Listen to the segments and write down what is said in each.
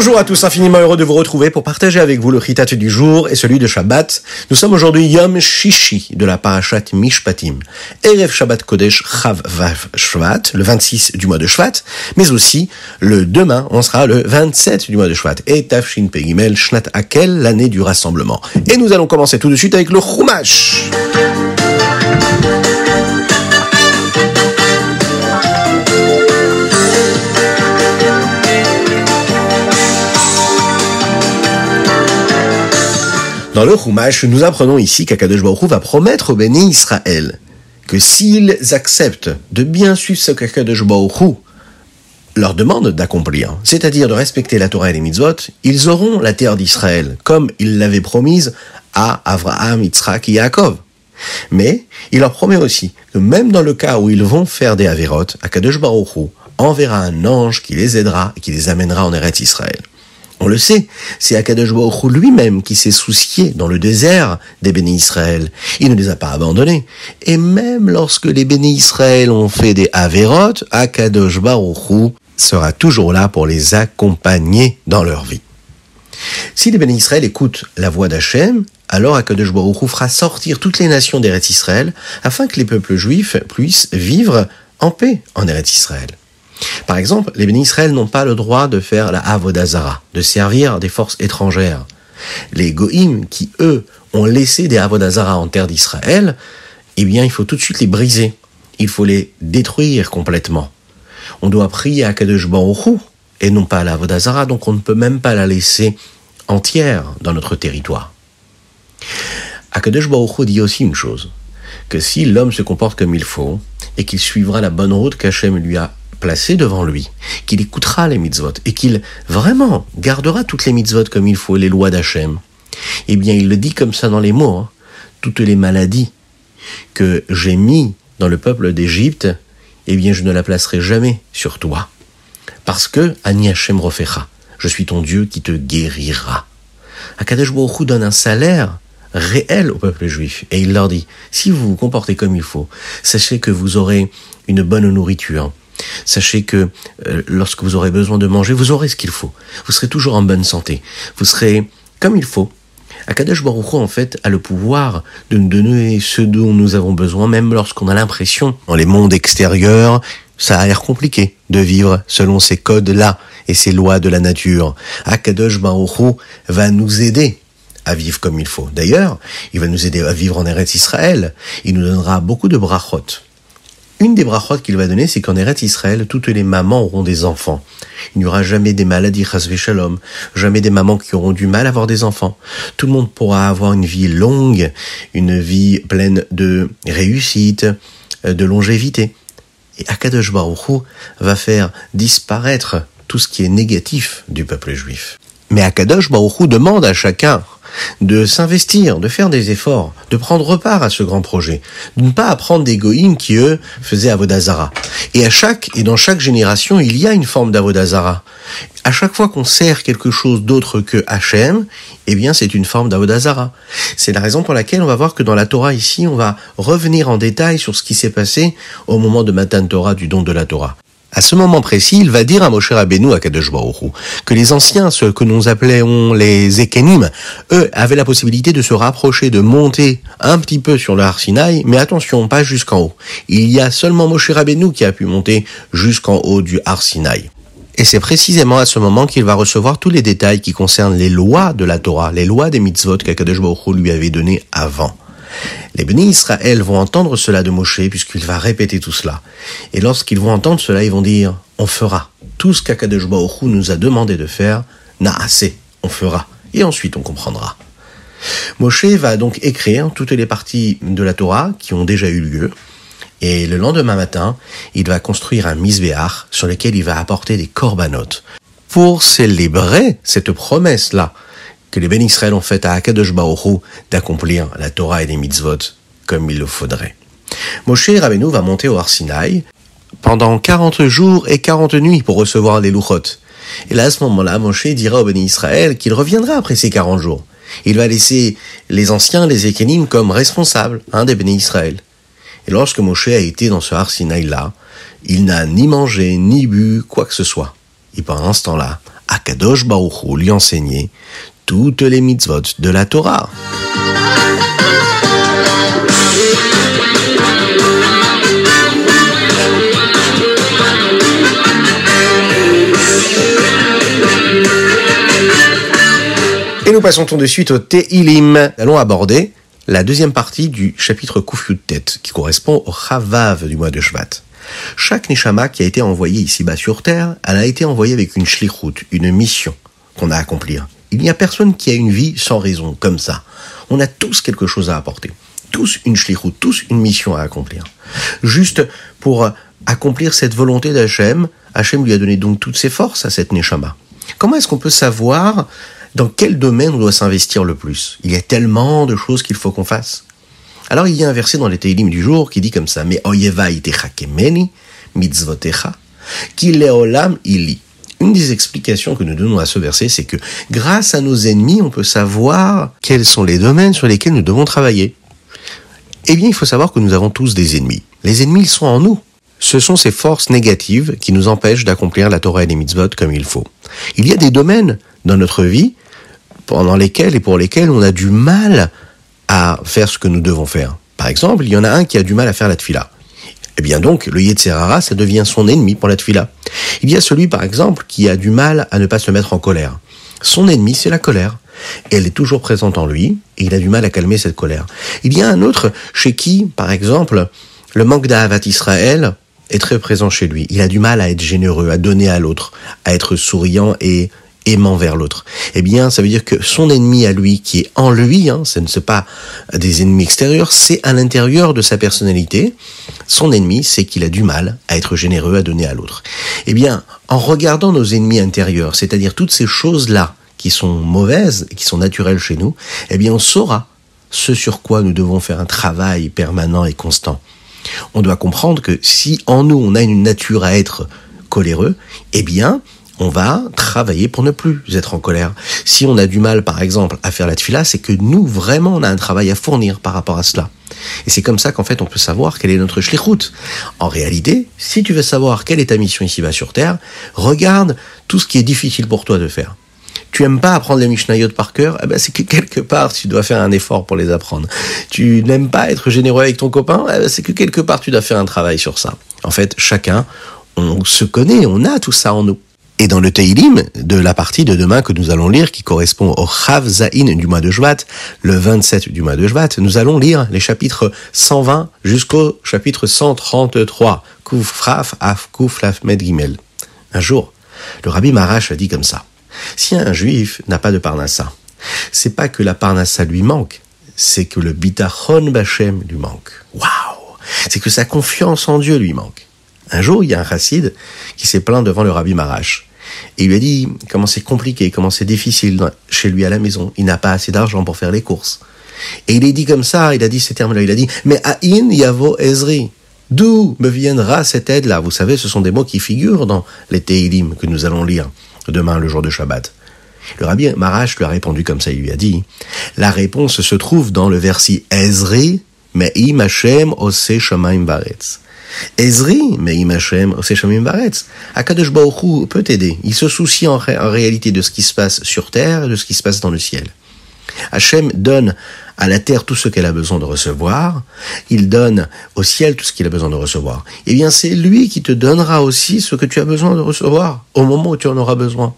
Bonjour à tous, infiniment heureux de vous retrouver pour partager avec vous le chitat du jour et celui de Shabbat. Nous sommes aujourd'hui Yom Shishi de la parashat Mishpatim. Erev Shabbat Kodesh Chav Vav Shvat, le 26 du mois de Shvat, mais aussi le demain, on sera le 27 du mois de Shvat. Et Tafshin Pegimel Shnat Akel, l'année du rassemblement. Et nous allons commencer tout de suite avec le Chumash. Dans le nous apprenons ici qu'Akadosh Baruch va promettre au béni Israël que s'ils acceptent de bien suivre ce qu'Akadosh Baruch leur demande d'accomplir, c'est-à-dire de respecter la Torah et les mitzvot, ils auront la terre d'Israël, comme il l'avait promise à Avraham, Yitzhak et Yaakov. Mais il leur promet aussi que même dans le cas où ils vont faire des Averot, Akadosh Baruch enverra un ange qui les aidera et qui les amènera en Eretz Israël. On le sait, c'est Akadosh Baruch lui-même qui s'est soucié dans le désert des bénis Israël. Il ne les a pas abandonnés. Et même lorsque les bénis Israël ont fait des Averot, Akadosh Baruch sera toujours là pour les accompagner dans leur vie. Si les bénis Israël écoutent la voix d'Hachem, alors Akadosh Baruch fera sortir toutes les nations d'Eretz Israël afin que les peuples juifs puissent vivre en paix en Eretz Israël. Par exemple, les bénis Israël n'ont pas le droit de faire la Avodazara, de servir des forces étrangères. Les Goïm, qui eux ont laissé des Avodazara en terre d'Israël, eh bien, il faut tout de suite les briser. Il faut les détruire complètement. On doit prier à Kadosh Baruch et non pas à la Avodazara, donc on ne peut même pas la laisser entière dans notre territoire. Akadosh Baruch dit aussi une chose, que si l'homme se comporte comme il faut, et qu'il suivra la bonne route qu'Hachem lui a placé devant lui, qu'il écoutera les mitzvot et qu'il vraiment gardera toutes les mitzvot comme il faut, les lois d'Hachem, eh bien il le dit comme ça dans les mots, hein. toutes les maladies que j'ai mis dans le peuple d'Égypte, eh bien je ne la placerai jamais sur toi. Parce que Ani Hachem Rofecha, je suis ton Dieu qui te guérira. Akadosh Baruch donne un salaire réel au peuple juif. Et il leur dit, si vous vous comportez comme il faut, sachez que vous aurez une bonne nourriture, Sachez que euh, lorsque vous aurez besoin de manger, vous aurez ce qu'il faut. Vous serez toujours en bonne santé. Vous serez comme il faut. Akadosh Baruch en fait, a le pouvoir de nous donner ce dont nous avons besoin, même lorsqu'on a l'impression, dans les mondes extérieurs, ça a l'air compliqué de vivre selon ces codes-là et ces lois de la nature. Akadosh Baruch va nous aider à vivre comme il faut. D'ailleurs, il va nous aider à vivre en Eretz Israël. Il nous donnera beaucoup de brachot. Une des brachot qu'il va donner, c'est qu'en Eretz Israël, toutes les mamans auront des enfants. Il n'y aura jamais des maladies, shalom, jamais des mamans qui auront du mal à avoir des enfants. Tout le monde pourra avoir une vie longue, une vie pleine de réussite, euh, de longévité. Et Akadosh Baruch va faire disparaître tout ce qui est négatif du peuple juif. Mais Akadosh Baruch demande à chacun de s'investir, de faire des efforts, de prendre part à ce grand projet, de ne pas apprendre des goïms qui, eux, faisaient Avodazara. Et à chaque, et dans chaque génération, il y a une forme d'Avodazara. À chaque fois qu'on sert quelque chose d'autre que Hachem, eh bien, c'est une forme d'Avodazara. C'est la raison pour laquelle on va voir que dans la Torah ici, on va revenir en détail sur ce qui s'est passé au moment de Matan Torah, du don de la Torah. À ce moment précis, il va dire à Moshe Rabbeinu à Kadosh Baruch que les anciens, ceux que nous appelons les Ekenim, eux avaient la possibilité de se rapprocher, de monter un petit peu sur le Har mais attention, pas jusqu'en haut. Il y a seulement Moshe Rabbeinu qui a pu monter jusqu'en haut du Har Et c'est précisément à ce moment qu'il va recevoir tous les détails qui concernent les lois de la Torah, les lois des mitzvot qu'Akadosh Baruch lui avait données avant. Les bénis Israël vont entendre cela de Moshe puisqu'il va répéter tout cela. Et lorsqu'ils vont entendre cela, ils vont dire, on fera. Tout ce qu'Akadosh Baruch nous a demandé de faire, n'a assez. On fera. Et ensuite, on comprendra. Moshe va donc écrire toutes les parties de la Torah qui ont déjà eu lieu. Et le lendemain matin, il va construire un misbéach sur lequel il va apporter des corbanotes pour célébrer cette promesse-là que les bénis Israël ont fait à Akadosh Baruch d'accomplir la Torah et les mitzvot comme il le faudrait. Moshe Rabbeinu va monter au Arsinaï pendant 40 jours et 40 nuits pour recevoir les louchot. Et là, à ce moment-là, Moshe dira aux bénis Israël qu'il reviendra après ces 40 jours. Il va laisser les anciens, les Ekenim, comme responsables hein, des bénis Israël. Et lorsque Moshe a été dans ce Arsinaï là il n'a ni mangé, ni bu, quoi que ce soit. Et pendant ce temps-là, Akadosh Baruch lui enseignait toutes les mitzvot de la Torah. Et nous passons tout de suite au Tehilim. Nous allons aborder la deuxième partie du chapitre Kufyut Tet, qui correspond au Chavav du mois de Shvat. Chaque Neshama qui a été envoyé ici-bas sur Terre, elle a été envoyée avec une shlichut, une mission qu'on a à accomplir. Il n'y a personne qui a une vie sans raison, comme ça. On a tous quelque chose à apporter. Tous une shlichut, tous une mission à accomplir. Juste pour accomplir cette volonté d'Hachem, Hachem lui a donné donc toutes ses forces à cette Neshama. Comment est-ce qu'on peut savoir dans quel domaine on doit s'investir le plus? Il y a tellement de choses qu'il faut qu'on fasse. Alors il y a un verset dans les Teilim du jour qui dit comme ça, mais kemeni, mitzvotecha, ki leolam ili. Une des explications que nous donnons à ce verset, c'est que grâce à nos ennemis, on peut savoir quels sont les domaines sur lesquels nous devons travailler. Eh bien, il faut savoir que nous avons tous des ennemis. Les ennemis, ils sont en nous. Ce sont ces forces négatives qui nous empêchent d'accomplir la Torah et les mitzvot comme il faut. Il y a des domaines dans notre vie pendant lesquels et pour lesquels on a du mal à faire ce que nous devons faire. Par exemple, il y en a un qui a du mal à faire la tfila. Eh bien donc, le Yetzerara, ça devient son ennemi pour la tfila. Il y a celui, par exemple, qui a du mal à ne pas se mettre en colère. Son ennemi, c'est la colère. Elle est toujours présente en lui, et il a du mal à calmer cette colère. Il y a un autre chez qui, par exemple, le manque d'Ahavat Israël est très présent chez lui. Il a du mal à être généreux, à donner à l'autre, à être souriant et aimant vers l'autre. Eh bien, ça veut dire que son ennemi à lui, qui est en lui, hein, ce ne sont pas des ennemis extérieurs, c'est à l'intérieur de sa personnalité. Son ennemi, c'est qu'il a du mal à être généreux, à donner à l'autre. Eh bien, en regardant nos ennemis intérieurs, c'est-à-dire toutes ces choses-là qui sont mauvaises, qui sont naturelles chez nous, eh bien, on saura ce sur quoi nous devons faire un travail permanent et constant. On doit comprendre que si en nous on a une nature à être coléreux, eh bien, on va travailler pour ne plus être en colère. Si on a du mal, par exemple, à faire la tfila, c'est que nous, vraiment, on a un travail à fournir par rapport à cela. Et c'est comme ça qu'en fait, on peut savoir quelle est notre shlichut. En réalité, si tu veux savoir quelle est ta mission ici-bas sur Terre, regarde tout ce qui est difficile pour toi de faire. Tu aimes pas apprendre les Mishnayot par cœur, eh ben c'est que quelque part tu dois faire un effort pour les apprendre. Tu n'aimes pas être généreux avec ton copain, eh ben c'est que quelque part tu dois faire un travail sur ça. En fait, chacun, on se connaît, on a tout ça en nous. Et dans le Teilim, de la partie de demain que nous allons lire, qui correspond au Chav Zain du mois de Jvat, le 27 du mois de Jvat, nous allons lire les chapitres 120 jusqu'au chapitre 133. Kuf Fraf Af Kuf Laf Med Gimel. Un jour, le Rabbi Marash a dit comme ça. Si un juif n'a pas de parnassa, c'est pas que la parnassa lui manque, c'est que le bitachon bachem lui manque. Waouh! C'est que sa confiance en Dieu lui manque. Un jour, il y a un chassid qui s'est plaint devant le Rabbi Marash. Et il lui a dit comment c'est compliqué, comment c'est difficile chez lui à la maison. Il n'a pas assez d'argent pour faire les courses. Et il est dit comme ça, il a dit ces termes-là, il a dit, mais Aïn Yavo Ezri, d'où me viendra cette aide-là? Vous savez, ce sont des mots qui figurent dans les Teilim que nous allons lire demain, le jour de Shabbat. Le rabbi Marash lui a répondu comme ça, il lui a dit, la réponse se trouve dans le verset Ezri, Me'im Hashem Ose Shamaim Baretz. Ezri, Me'im Hashem Ose Shamaim Baretz. Akadosh Baruch peut aider. Il se soucie en, en réalité de ce qui se passe sur terre et de ce qui se passe dans le ciel. Hachem donne à la terre tout ce qu'elle a besoin de recevoir, il donne au ciel tout ce qu'il a besoin de recevoir. Eh bien, c'est lui qui te donnera aussi ce que tu as besoin de recevoir au moment où tu en auras besoin.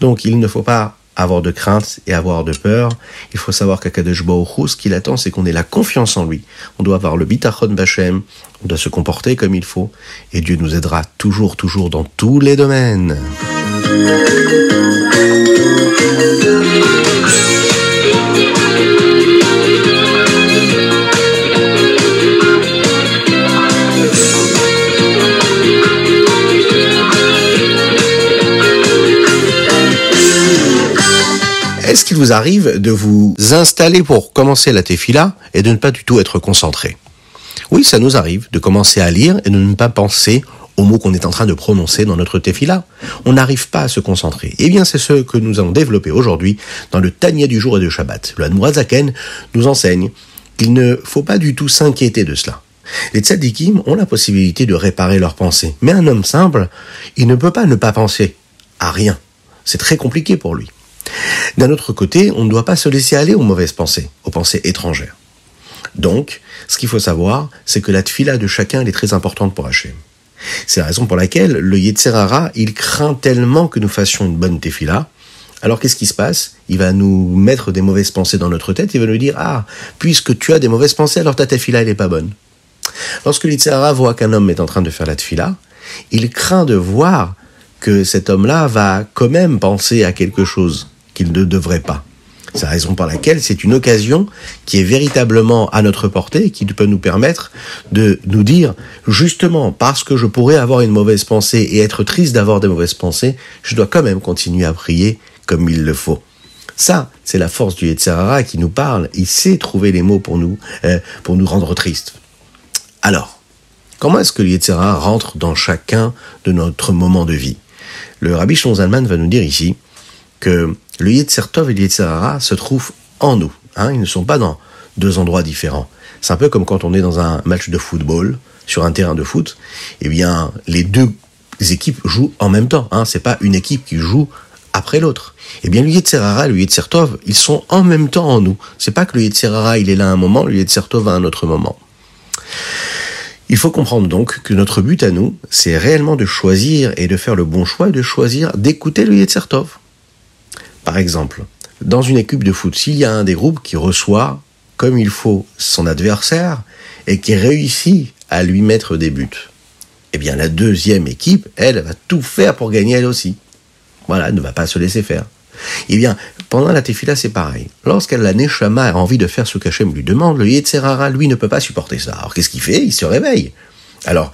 Donc, il ne faut pas avoir de crainte et avoir de peur. Il faut savoir qu'Akadosh Baruch ce qu'il attend, c'est qu'on ait la confiance en lui. On doit avoir le bitachon bachem, on doit se comporter comme il faut, et Dieu nous aidera toujours, toujours dans tous les domaines. Est-ce qu'il vous arrive de vous installer pour commencer la tefila et de ne pas du tout être concentré? Oui, ça nous arrive de commencer à lire et de ne pas penser aux mots qu'on est en train de prononcer dans notre tefila. On n'arrive pas à se concentrer. Eh bien, c'est ce que nous allons développer aujourd'hui dans le Tania du jour et de Shabbat. Le Hanmourazaken nous enseigne qu'il ne faut pas du tout s'inquiéter de cela. Les tzadikim ont la possibilité de réparer leurs pensées. Mais un homme simple, il ne peut pas ne pas penser à rien. C'est très compliqué pour lui. D'un autre côté, on ne doit pas se laisser aller aux mauvaises pensées, aux pensées étrangères. Donc, ce qu'il faut savoir, c'est que la tfila de chacun est très importante pour Hachem. C'est la raison pour laquelle le Yetzerara, il craint tellement que nous fassions une bonne tefila. Alors qu'est-ce qui se passe? Il va nous mettre des mauvaises pensées dans notre tête, il va nous dire, ah, puisque tu as des mauvaises pensées, alors ta tefila, n'est pas bonne. Lorsque l'Itzerara voit qu'un homme est en train de faire la tefila, il craint de voir que cet homme-là va quand même penser à quelque chose qu'il ne devrait pas. C'est la raison pour laquelle c'est une occasion qui est véritablement à notre portée et qui peut nous permettre de nous dire, justement, parce que je pourrais avoir une mauvaise pensée et être triste d'avoir des mauvaises pensées, je dois quand même continuer à prier comme il le faut. Ça, c'est la force du Yetzirara qui nous parle. Il sait trouver les mots pour nous, euh, pour nous rendre tristes. Alors, comment est-ce que le rentre dans chacun de notre moment de vie? Le Rabbi Zalman va nous dire ici que le Yetzertov et le Yetzerara se trouvent en nous. Hein, ils ne sont pas dans deux endroits différents. C'est un peu comme quand on est dans un match de football, sur un terrain de foot, eh bien, les deux équipes jouent en même temps. Hein, c'est pas une équipe qui joue après l'autre. Eh bien, le Yetzerara et le Yetzertov, ils sont en même temps en nous. C'est pas que le Yetzerara, il est là un moment, le Yetzertov à un autre moment. Il faut comprendre donc que notre but à nous, c'est réellement de choisir et de faire le bon choix, de choisir d'écouter le Yetzertov. Par exemple, dans une équipe de foot, s'il y a un des groupes qui reçoit comme il faut son adversaire et qui réussit à lui mettre des buts, eh bien la deuxième équipe, elle, va tout faire pour gagner elle aussi. Voilà, elle ne va pas se laisser faire. Eh bien, pendant la tefila, c'est pareil. Lorsqu'elle, la Neshama, a envie de faire ce qu'Hachem lui demande, le Yetzerara, lui, ne peut pas supporter ça. Alors, qu'est-ce qu'il fait? Il se réveille. Alors,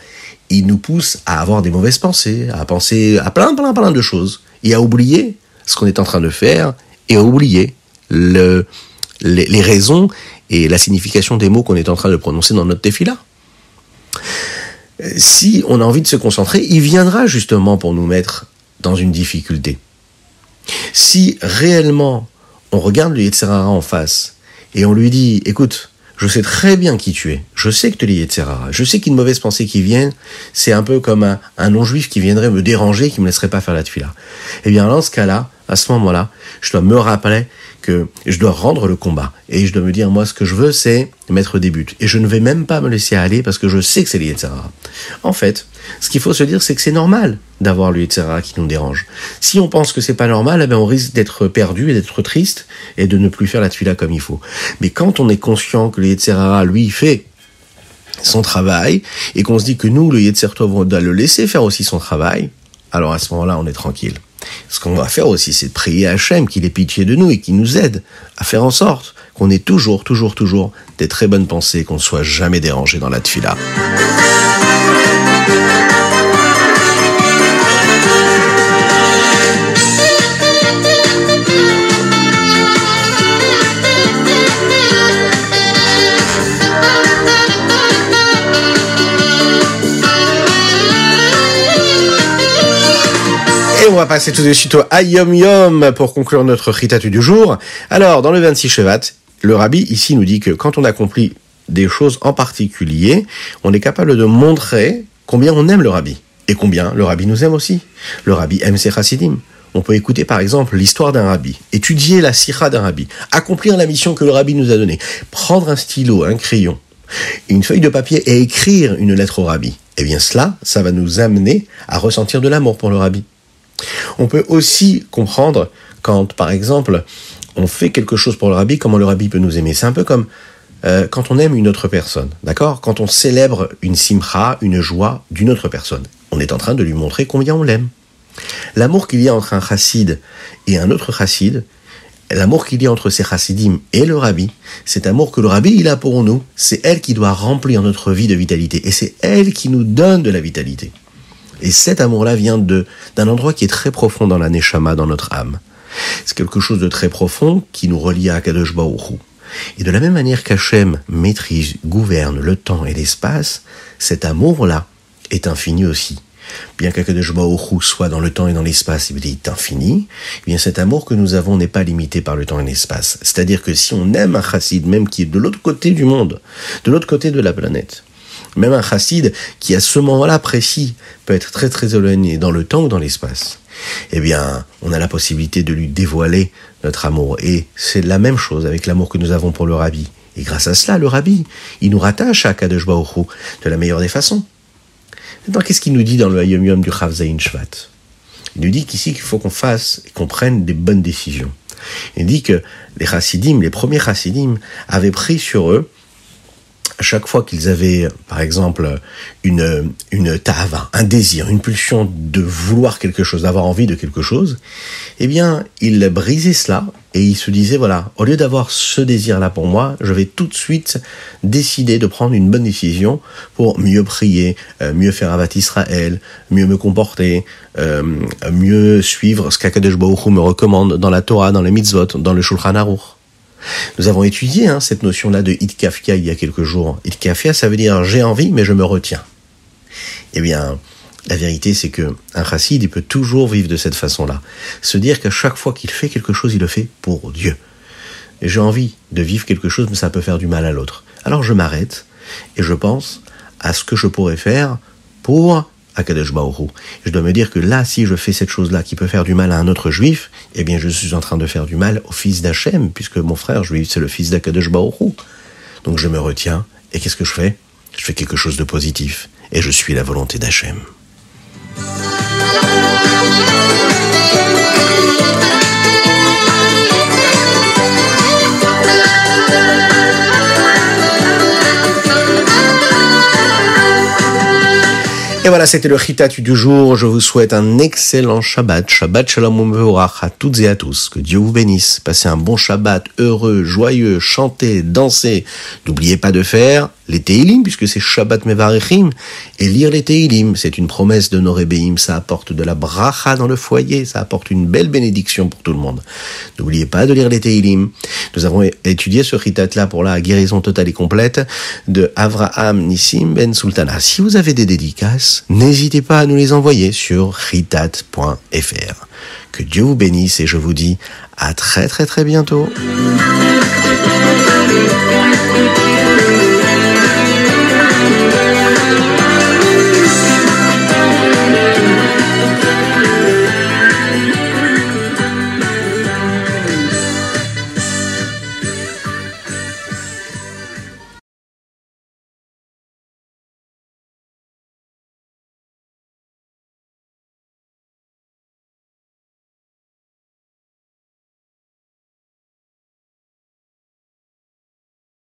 il nous pousse à avoir des mauvaises pensées, à penser à plein, plein, plein de choses, et à oublier ce qu'on est en train de faire et oublier le, les, raisons et la signification des mots qu'on est en train de prononcer dans notre défi-là. Si on a envie de se concentrer, il viendra justement pour nous mettre dans une difficulté. Si réellement on regarde le Yetzerara en face et on lui dit, écoute, je sais très bien qui tu es. Je sais que tu es etc. Je sais qu'une mauvaise pensée qui vient, c'est un peu comme un, non-juif qui viendrait me déranger, qui me laisserait pas faire la tuila. Eh bien, dans ce cas-là, à ce moment-là, je dois me rappeler que je dois rendre le combat. Et je dois me dire, moi, ce que je veux, c'est mettre des buts. Et je ne vais même pas me laisser aller parce que je sais que c'est etc. En fait, ce qu'il faut se dire, c'est que c'est normal d'avoir etc. qui nous dérange. Si on pense que c'est pas normal, eh bien, on risque d'être perdu et d'être triste et de ne plus faire la tuila comme il faut. Mais quand on est conscient que etc. lui, fait son travail et qu'on se dit que nous, le Yetzer on doit le laisser faire aussi son travail, alors à ce moment-là, on est tranquille. Ce qu'on va faire aussi, c'est de prier Hachem qu'il ait pitié de nous et qu'il nous aide à faire en sorte qu'on ait toujours, toujours, toujours des très bonnes pensées, qu'on ne soit jamais dérangé dans la tfila. Va passer tout de suite au Ayom Yom pour conclure notre Ritatu du jour. Alors, dans le 26 Shevat, le rabbi ici nous dit que quand on accomplit des choses en particulier, on est capable de montrer combien on aime le rabbi et combien le rabbi nous aime aussi. Le rabbi aime ses chassidim. On peut écouter par exemple l'histoire d'un rabbi, étudier la sira d'un rabbi, accomplir la mission que le rabbi nous a donnée, prendre un stylo, un crayon, une feuille de papier et écrire une lettre au rabbi. Eh bien cela, ça va nous amener à ressentir de l'amour pour le rabbi. On peut aussi comprendre quand, par exemple, on fait quelque chose pour le rabbi, comment le rabbi peut nous aimer. C'est un peu comme euh, quand on aime une autre personne, d'accord? Quand on célèbre une simcha, une joie d'une autre personne, on est en train de lui montrer combien on l'aime. L'amour qu'il y a entre un chassid et un autre chassid, l'amour qu'il y a entre ces chassidim et le rabbi, cet amour que le rabbi il a pour nous, c'est elle qui doit remplir notre vie de vitalité et c'est elle qui nous donne de la vitalité. Et cet amour-là vient de d'un endroit qui est très profond dans la neshama, dans notre âme. C'est quelque chose de très profond qui nous relie à Kadosh Baruch Et de la même manière qu'Hachem maîtrise, gouverne le temps et l'espace, cet amour-là est infini aussi. Bien qu'Akadosh Baruch soit dans le temps et dans l'espace, il est infini, eh bien cet amour que nous avons n'est pas limité par le temps et l'espace. C'est-à-dire que si on aime un chassid, même qui est de l'autre côté du monde, de l'autre côté de la planète, même un chassid qui à ce moment-là précis peut être très très éloigné dans le temps ou dans l'espace. eh bien, on a la possibilité de lui dévoiler notre amour. Et c'est la même chose avec l'amour que nous avons pour le rabbi. Et grâce à cela, le rabbi, il nous rattache à Kadosh de la meilleure des façons. Maintenant, qu'est-ce qu'il nous dit dans le Hayom Yom du Chav Shvat? Il nous dit qu'ici, qu'il faut qu'on fasse et qu'on prenne des bonnes décisions. Il dit que les chassidim, les premiers chassidim, avaient pris sur eux à chaque fois qu'ils avaient, par exemple, une, une tava, un désir, une pulsion de vouloir quelque chose, d'avoir envie de quelque chose, eh bien, ils brisaient cela et ils se disaient, voilà, au lieu d'avoir ce désir-là pour moi, je vais tout de suite décider de prendre une bonne décision pour mieux prier, euh, mieux faire Avat Israël, mieux me comporter, euh, mieux suivre ce qu'Akadosh Baruch me recommande dans la Torah, dans les mitzvot, dans le Shulchan Aruch. Nous avons étudié hein, cette notion-là de itkafia il y a quelques jours. Itkafia, ça veut dire j'ai envie, mais je me retiens. Eh bien, la vérité, c'est que un chassid, il peut toujours vivre de cette façon-là. Se dire qu'à chaque fois qu'il fait quelque chose, il le fait pour Dieu. J'ai envie de vivre quelque chose, mais ça peut faire du mal à l'autre. Alors je m'arrête et je pense à ce que je pourrais faire pour Je dois me dire que là, si je fais cette chose-là qui peut faire du mal à un autre juif, eh bien, je suis en train de faire du mal au fils d'Hachem, puisque mon frère juif, c'est le fils d'Akadosh Baruch Donc je me retiens, et qu'est-ce que je fais? Je fais quelque chose de positif, et je suis la volonté d'Hachem. Voilà, c'était le Ritatu du jour. Je vous souhaite un excellent Shabbat. Shabbat Shalom à toutes et à tous. Que Dieu vous bénisse. Passez un bon Shabbat, heureux, joyeux, chantez, dansez. N'oubliez pas de faire les Teilim, puisque c'est Shabbat Mevarechim, et lire les Teilim, c'est une promesse de Norébeim, ça apporte de la bracha dans le foyer, ça apporte une belle bénédiction pour tout le monde. N'oubliez pas de lire les Teilim. Nous avons étudié ce ritat-là pour la guérison totale et complète de Avraham Nissim Ben Sultana. Si vous avez des dédicaces, n'hésitez pas à nous les envoyer sur ritat.fr. Que Dieu vous bénisse et je vous dis à très très très bientôt.